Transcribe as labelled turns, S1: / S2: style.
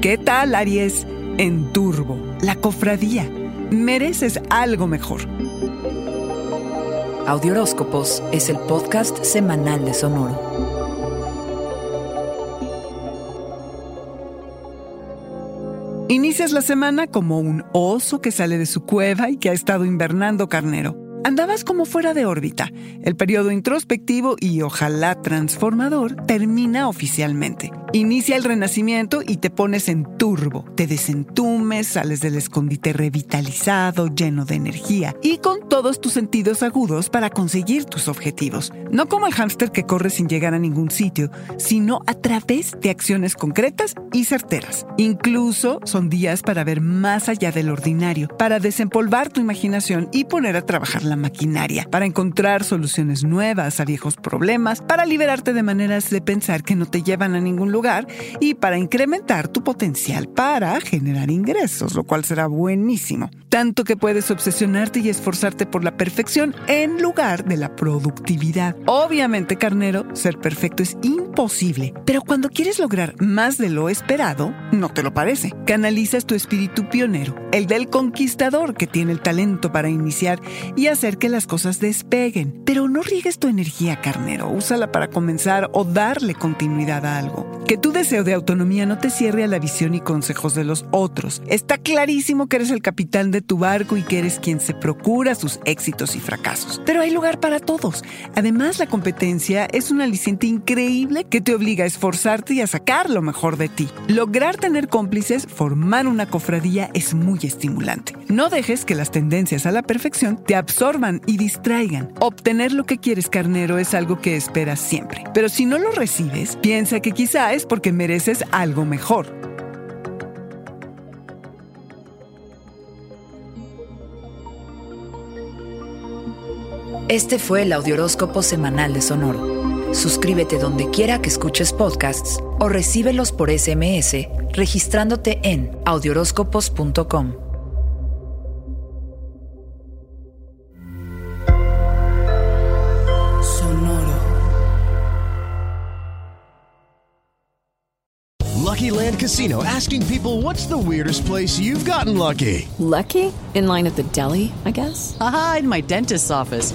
S1: ¿Qué tal, Aries? En Turbo, la cofradía. Mereces algo mejor.
S2: Audioróscopos es el podcast semanal de Sonoro.
S1: Inicias la semana como un oso que sale de su cueva y que ha estado invernando carnero. Andabas como fuera de órbita. El periodo introspectivo y ojalá transformador termina oficialmente. Inicia el renacimiento y te pones en turbo. Te desentumes, sales del escondite revitalizado, lleno de energía y con todos tus sentidos agudos para conseguir tus objetivos. No como el hámster que corre sin llegar a ningún sitio, sino a través de acciones concretas y certeras. Incluso son días para ver más allá del ordinario, para desempolvar tu imaginación y poner a trabajar la maquinaria, para encontrar soluciones nuevas a viejos problemas, para liberarte de maneras de pensar que no te llevan a ningún lugar y para incrementar tu potencial para generar ingresos, lo cual será buenísimo. Tanto que puedes obsesionarte y esforzarte por la perfección en lugar de la productividad. Obviamente, carnero, ser perfecto es imposible, pero cuando quieres lograr más de lo esperado, no te lo parece. Canalizas tu espíritu pionero, el del conquistador que tiene el talento para iniciar y hacer que las cosas despeguen. Pero no riegues tu energía, carnero, úsala para comenzar o darle continuidad a algo. Que tu deseo de autonomía no te cierre a la visión y consejos de los otros. Está clarísimo que eres el capitán tu barco y que eres quien se procura sus éxitos y fracasos. Pero hay lugar para todos. Además, la competencia es un aliciente increíble que te obliga a esforzarte y a sacar lo mejor de ti. Lograr tener cómplices, formar una cofradía es muy estimulante. No dejes que las tendencias a la perfección te absorban y distraigan. Obtener lo que quieres, carnero, es algo que esperas siempre. Pero si no lo recibes, piensa que quizá es porque mereces algo mejor.
S2: Este fue el Audioróscopo Semanal de Sonoro. Suscríbete donde quiera que escuches podcasts o recíbelos por SMS registrándote en audioróscopos.com.
S3: Sonoro.
S4: Lucky Land Casino asking people what's the weirdest place you've gotten lucky?
S5: Lucky? In line at the deli, I guess?
S3: Aha, in my dentist's office.